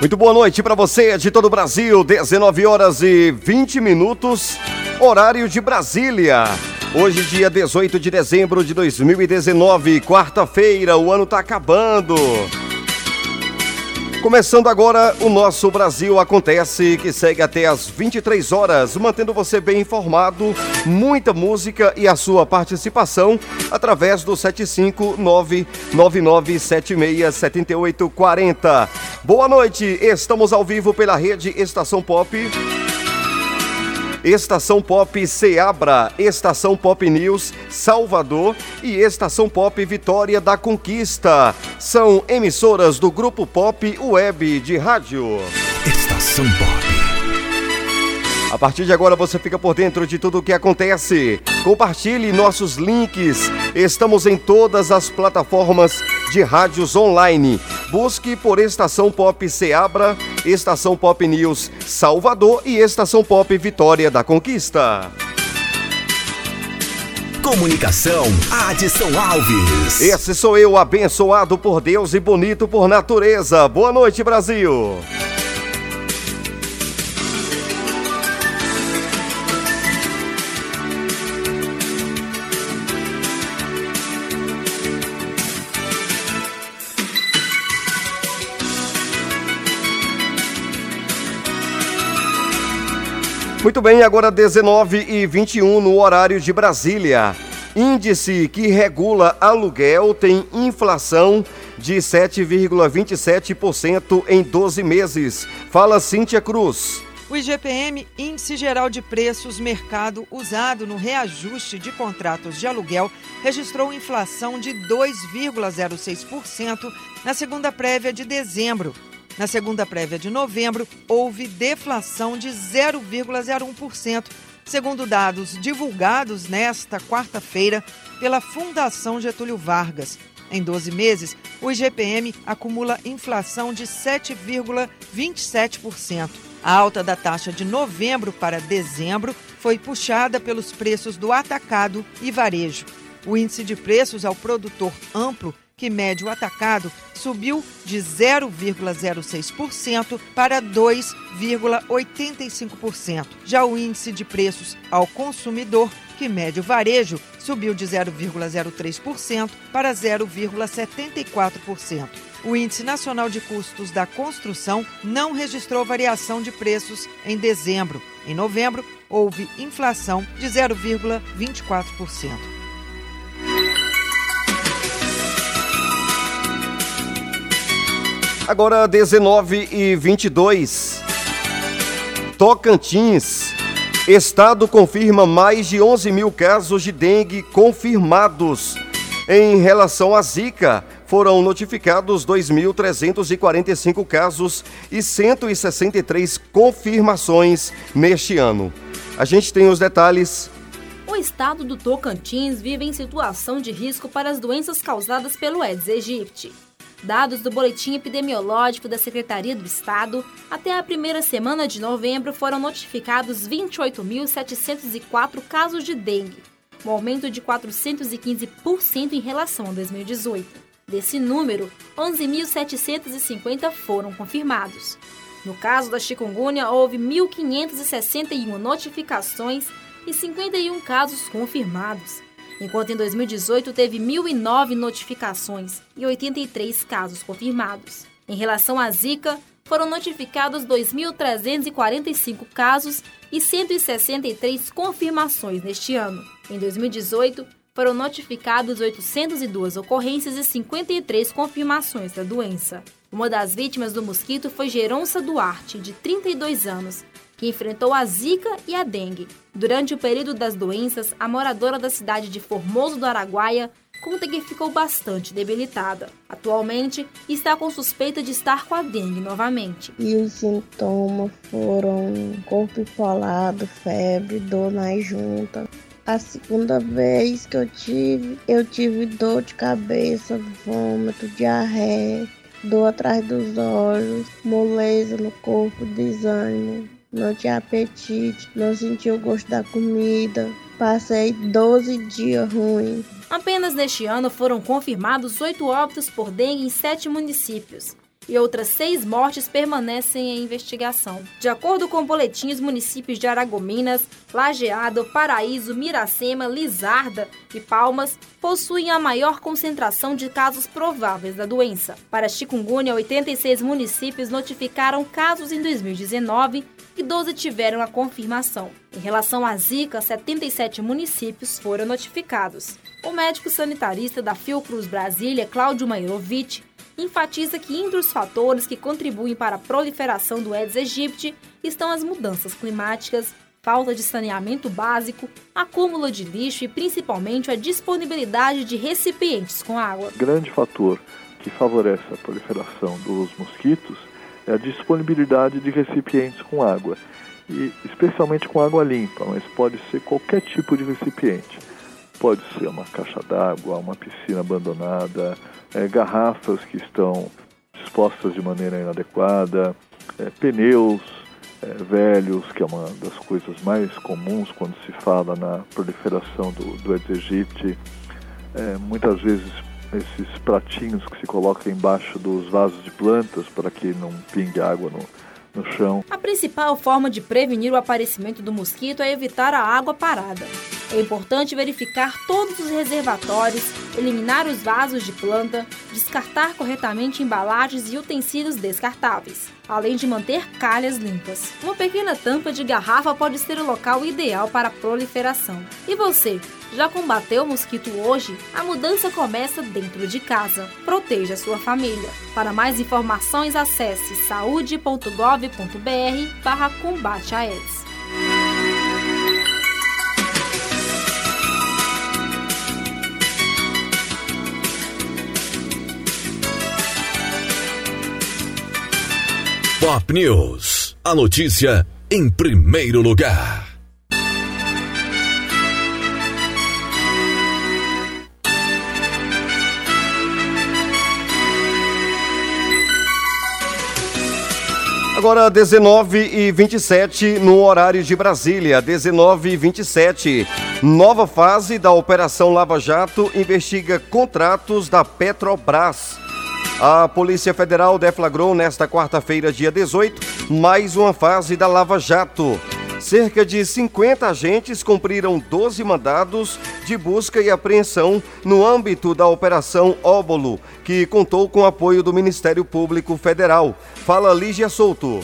Muito boa noite para você de todo o Brasil, 19 horas e 20 minutos, horário de Brasília. Hoje, dia 18 de dezembro de 2019, quarta-feira, o ano tá acabando. Começando agora o nosso Brasil Acontece, que segue até às 23 horas, mantendo você bem informado, muita música e a sua participação através do 75999767840. Boa noite, estamos ao vivo pela rede Estação Pop. Estação Pop Seabra, Estação Pop News Salvador e Estação Pop Vitória da Conquista. São emissoras do Grupo Pop Web de Rádio. Estação Pop. A partir de agora você fica por dentro de tudo o que acontece. Compartilhe nossos links. Estamos em todas as plataformas de rádios online. Busque por Estação Pop Seabra, Estação Pop News Salvador e Estação Pop Vitória da Conquista. Comunicação, Adson Alves. Esse sou eu, abençoado por Deus e bonito por natureza. Boa noite, Brasil. Muito bem, agora 19 e 21 no horário de Brasília. Índice que regula aluguel tem inflação de 7,27% em 12 meses. Fala Cíntia Cruz. O IGPM, Índice Geral de Preços Mercado, usado no reajuste de contratos de aluguel, registrou inflação de 2,06% na segunda prévia de dezembro, na segunda prévia de novembro, houve deflação de 0,01%, segundo dados divulgados nesta quarta-feira pela Fundação Getúlio Vargas. Em 12 meses, o IGPM acumula inflação de 7,27%. A alta da taxa de novembro para dezembro foi puxada pelos preços do atacado e varejo. O índice de preços ao produtor amplo que mede o atacado, subiu de 0,06% para 2,85%. Já o índice de preços ao consumidor, que mede o varejo, subiu de 0,03% para 0,74%. O Índice Nacional de Custos da Construção não registrou variação de preços em dezembro. Em novembro, houve inflação de 0,24%. Agora 19 e 22. Tocantins. Estado confirma mais de 11 mil casos de dengue confirmados. Em relação à Zika, foram notificados 2.345 casos e 163 confirmações neste ano. A gente tem os detalhes. O estado do Tocantins vive em situação de risco para as doenças causadas pelo Aedes aegypti. Dados do Boletim Epidemiológico da Secretaria do Estado, até a primeira semana de novembro foram notificados 28.704 casos de dengue, um aumento de 415% em relação a 2018. Desse número, 11.750 foram confirmados. No caso da chikungunya, houve 1.561 notificações e 51 casos confirmados enquanto em 2018 teve 1.009 notificações e 83 casos confirmados. Em relação à Zika, foram notificados 2.345 casos e 163 confirmações neste ano. Em 2018, foram notificados 802 ocorrências e 53 confirmações da doença. Uma das vítimas do mosquito foi Geronça Duarte, de 32 anos, que enfrentou a Zika e a dengue. Durante o período das doenças, a moradora da cidade de Formoso do Araguaia conta que ficou bastante debilitada. Atualmente, está com suspeita de estar com a dengue novamente. E os sintomas foram corpo empolado, febre, dor na junta. A segunda vez que eu tive, eu tive dor de cabeça, vômito, diarreia, dor atrás dos olhos, moleza no corpo, desânimo não tinha apetite, não sentia o gosto da comida. Passei 12 dias ruins. Apenas neste ano foram confirmados oito óbitos por dengue em sete municípios. E outras seis mortes permanecem em investigação. De acordo com boletins, municípios de Aragominas, Lajeado, Paraíso, Miracema, Lizarda e Palmas possuem a maior concentração de casos prováveis da doença. Para chikungunya, 86 municípios notificaram casos em 2019 e 12 tiveram a confirmação. Em relação à Zika, 77 municípios foram notificados. O médico sanitarista da Fiocruz Brasília, Cláudio Mairovic, enfatiza que entre os fatores que contribuem para a proliferação do Aedes aegypti estão as mudanças climáticas, falta de saneamento básico, acúmulo de lixo e principalmente a disponibilidade de recipientes com água. Grande fator que favorece a proliferação dos mosquitos é a disponibilidade de recipientes com água, e especialmente com água limpa, mas pode ser qualquer tipo de recipiente. Pode ser uma caixa d'água, uma piscina abandonada, é, garrafas que estão dispostas de maneira inadequada, é, pneus é, velhos, que é uma das coisas mais comuns quando se fala na proliferação do, do aegypti. É, muitas vezes esses pratinhos que se colocam embaixo dos vasos de plantas para que não pingue água no, no chão. A principal forma de prevenir o aparecimento do mosquito é evitar a água parada. É importante verificar todos os reservatórios, eliminar os vasos de planta, descartar corretamente embalagens e utensílios descartáveis, além de manter calhas limpas. Uma pequena tampa de garrafa pode ser o local ideal para a proliferação. E você, já combateu o mosquito hoje? A mudança começa dentro de casa. Proteja sua família. Para mais informações, acesse saúde.gov.br barra combate a Aedes. Pop News. A notícia em primeiro lugar. Agora 19 e 27 no horário de Brasília, 19 e 27. Nova fase da Operação Lava Jato investiga contratos da Petrobras. A Polícia Federal deflagrou nesta quarta-feira, dia 18, mais uma fase da Lava Jato. Cerca de 50 agentes cumpriram 12 mandados de busca e apreensão no âmbito da Operação Óbolo, que contou com apoio do Ministério Público Federal. Fala Lígia Souto.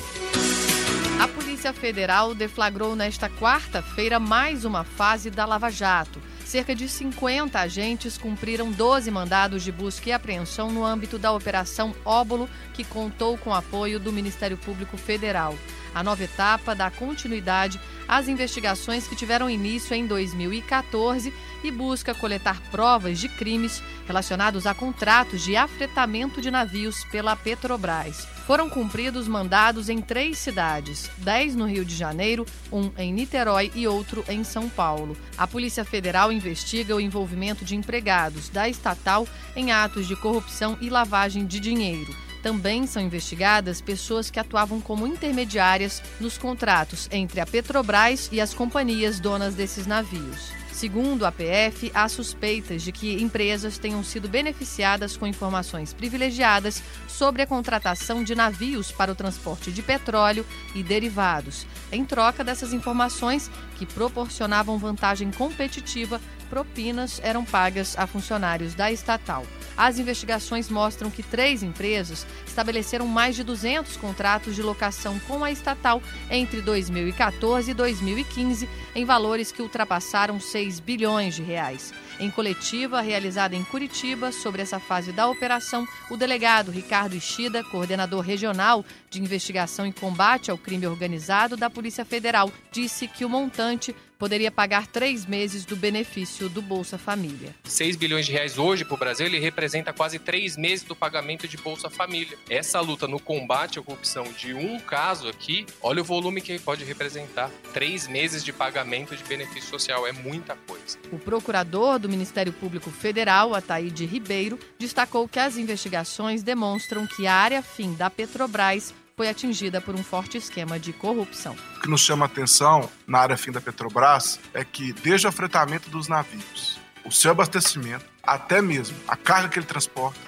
A Polícia Federal deflagrou nesta quarta-feira mais uma fase da Lava Jato cerca de 50 agentes cumpriram 12 mandados de busca e apreensão no âmbito da Operação Óbolo, que contou com apoio do Ministério Público Federal. A nova etapa dá continuidade às investigações que tiveram início em 2014 e busca coletar provas de crimes relacionados a contratos de afretamento de navios pela Petrobras. Foram cumpridos mandados em três cidades: dez no Rio de Janeiro, um em Niterói e outro em São Paulo. A Polícia Federal investiga o envolvimento de empregados da estatal em atos de corrupção e lavagem de dinheiro. Também são investigadas pessoas que atuavam como intermediárias nos contratos entre a Petrobras e as companhias donas desses navios. Segundo a PF, há suspeitas de que empresas tenham sido beneficiadas com informações privilegiadas sobre a contratação de navios para o transporte de petróleo e derivados. Em troca dessas informações, que proporcionavam vantagem competitiva, propinas eram pagas a funcionários da estatal. As investigações mostram que três empresas estabeleceram mais de 200 contratos de locação com a estatal entre 2014 e 2015, em valores que ultrapassaram 6 bilhões de reais. Em coletiva realizada em Curitiba sobre essa fase da operação, o delegado Ricardo Ishida, coordenador regional de investigação e combate ao crime organizado da Polícia Federal, disse que o montante poderia pagar três meses do benefício do Bolsa Família. 6 bilhões de reais hoje para o Brasil, ele representa quase três meses do pagamento de Bolsa Família. Essa luta no combate à corrupção de um caso aqui, olha o volume que pode representar. Três meses de pagamento de benefício social, é muita coisa. O procurador do Ministério Público Federal, Ataíde Ribeiro, destacou que as investigações demonstram que a área fim da Petrobras foi atingida por um forte esquema de corrupção. O que nos chama atenção na área fim da Petrobras é que, desde o fretamento dos navios, o seu abastecimento, até mesmo a carga que ele transporta,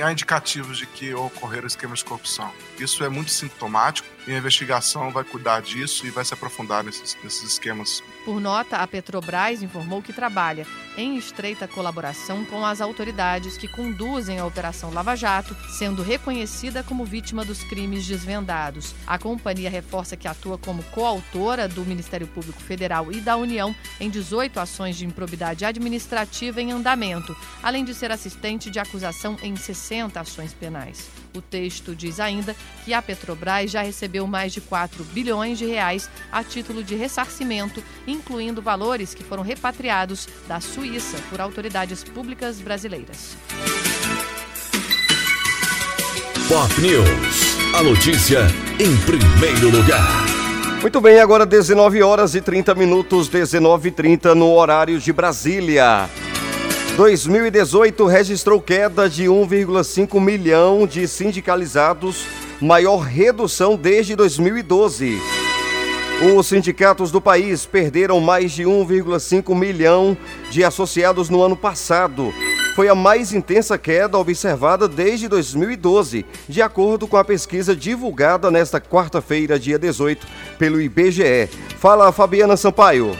há indicativos de que ocorreram esquemas de corrupção. Isso é muito sintomático e a investigação vai cuidar disso e vai se aprofundar nesses, nesses esquemas. Por nota, a Petrobras informou que trabalha em estreita colaboração com as autoridades que conduzem a Operação Lava Jato, sendo reconhecida como vítima dos crimes desvendados. A companhia reforça que atua como coautora do Ministério Público Federal e da União em 18 ações de improbidade administrativa em andamento, além de ser assistente de acusação em 60 ações penais. O texto diz ainda que a Petrobras já recebeu mais de 4 bilhões de reais a título de ressarcimento, incluindo valores que foram repatriados da Suíça por autoridades públicas brasileiras. Pop News. A notícia em primeiro lugar. Muito bem, agora 19 horas e 30 minutos, 19 e 30 no horário de Brasília. 2018 registrou queda de 1,5 milhão de sindicalizados, maior redução desde 2012. Os sindicatos do país perderam mais de 1,5 milhão de associados no ano passado. Foi a mais intensa queda observada desde 2012, de acordo com a pesquisa divulgada nesta quarta-feira, dia 18, pelo IBGE. Fala, Fabiana Sampaio.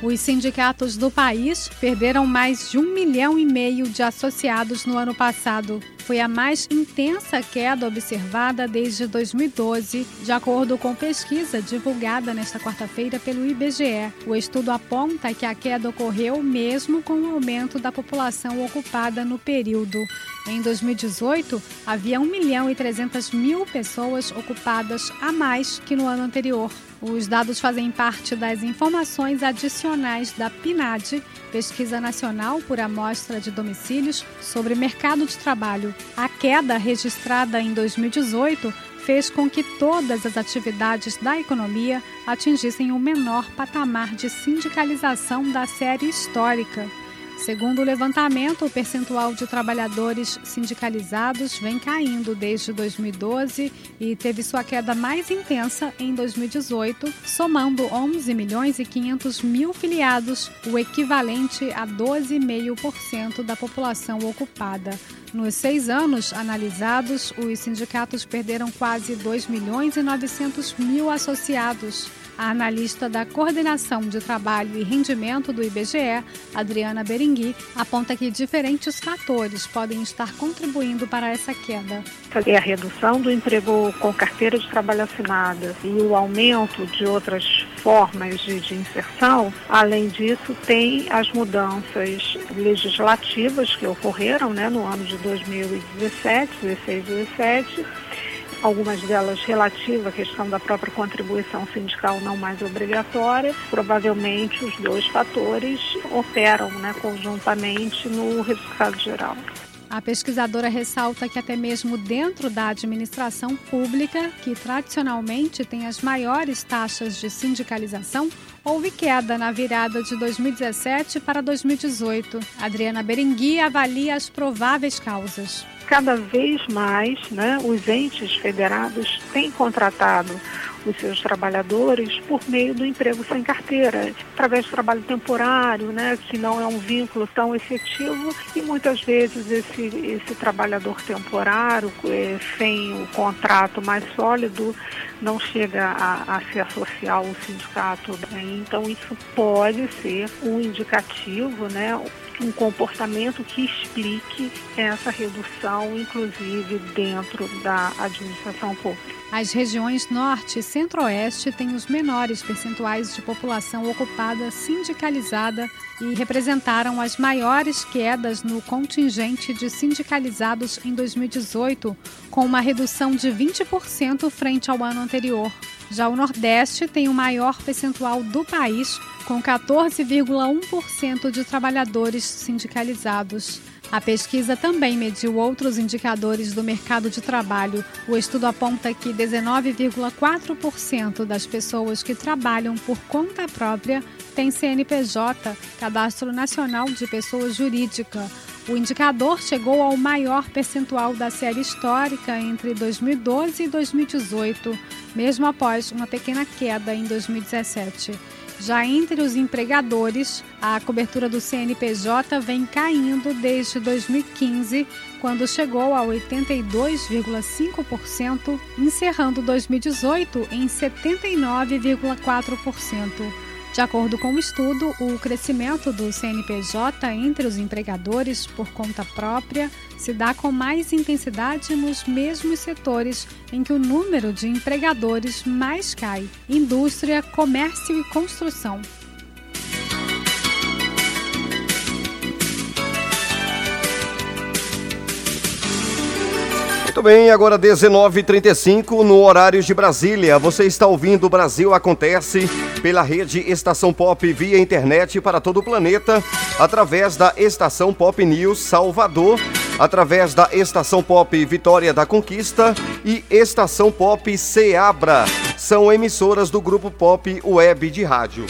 Os sindicatos do país perderam mais de um milhão e meio de associados no ano passado. Foi a mais intensa queda observada desde 2012, de acordo com pesquisa divulgada nesta quarta-feira pelo IBGE. O estudo aponta que a queda ocorreu mesmo com o aumento da população ocupada no período. Em 2018, havia 1 milhão e 300 mil pessoas ocupadas a mais que no ano anterior. Os dados fazem parte das informações adicionais da PNAD, Pesquisa Nacional por Amostra de Domicílios, sobre mercado de trabalho. A queda registrada em 2018 fez com que todas as atividades da economia atingissem o menor patamar de sindicalização da série histórica. Segundo o levantamento, o percentual de trabalhadores sindicalizados vem caindo desde 2012 e teve sua queda mais intensa em 2018, somando 11 milhões e 500 mil filiados, o equivalente a 12,5% da população ocupada. Nos seis anos analisados, os sindicatos perderam quase 2 milhões e 900 mil associados. A analista da Coordenação de Trabalho e Rendimento do IBGE, Adriana Berengui, aponta que diferentes fatores podem estar contribuindo para essa queda. É a redução do emprego com carteira de trabalho assinada e o aumento de outras formas de, de inserção. Além disso, tem as mudanças legislativas que ocorreram né, no ano de 2017, 16 e 17 algumas delas relativas à questão da própria contribuição sindical não mais obrigatória. Provavelmente os dois fatores operam né, conjuntamente no resultado geral. A pesquisadora ressalta que até mesmo dentro da administração pública, que tradicionalmente tem as maiores taxas de sindicalização, houve queda na virada de 2017 para 2018. Adriana Berengui avalia as prováveis causas cada vez mais né, os entes federados têm contratado os seus trabalhadores por meio do emprego sem carteira, através do trabalho temporário, né, que não é um vínculo tão efetivo e muitas vezes esse, esse trabalhador temporário, é, sem o contrato mais sólido, não chega a, a se associar ao sindicato. Né? Então isso pode ser um indicativo, né, um comportamento que explique essa redução, inclusive dentro da administração pública. As regiões Norte e Centro-Oeste têm os menores percentuais de população ocupada sindicalizada e representaram as maiores quedas no contingente de sindicalizados em 2018, com uma redução de 20% frente ao ano anterior. Já o Nordeste tem o maior percentual do país, com 14,1% de trabalhadores sindicalizados. A pesquisa também mediu outros indicadores do mercado de trabalho. O estudo aponta que 19,4% das pessoas que trabalham por conta própria têm CNPJ, Cadastro Nacional de Pessoa Jurídica. O indicador chegou ao maior percentual da série histórica entre 2012 e 2018, mesmo após uma pequena queda em 2017. Já entre os empregadores, a cobertura do CNPJ vem caindo desde 2015, quando chegou a 82,5%, encerrando 2018 em 79,4%. De acordo com o estudo, o crescimento do CNPJ entre os empregadores por conta própria se dá com mais intensidade nos mesmos setores em que o número de empregadores mais cai: indústria, comércio e construção. Muito bem, agora 19h35 no horário de Brasília. Você está ouvindo o Brasil Acontece pela rede Estação Pop via internet para todo o planeta, através da Estação Pop News Salvador, através da Estação Pop Vitória da Conquista e Estação Pop Seabra. São emissoras do grupo Pop Web de Rádio.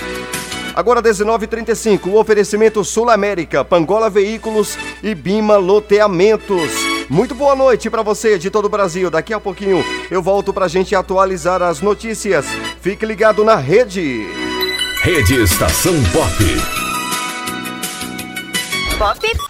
Agora 19h35, o oferecimento Sul América, Pangola Veículos e Bima Loteamentos. Muito boa noite para você de todo o Brasil. Daqui a pouquinho eu volto para a gente atualizar as notícias. Fique ligado na rede. Rede Estação Pop. Pop.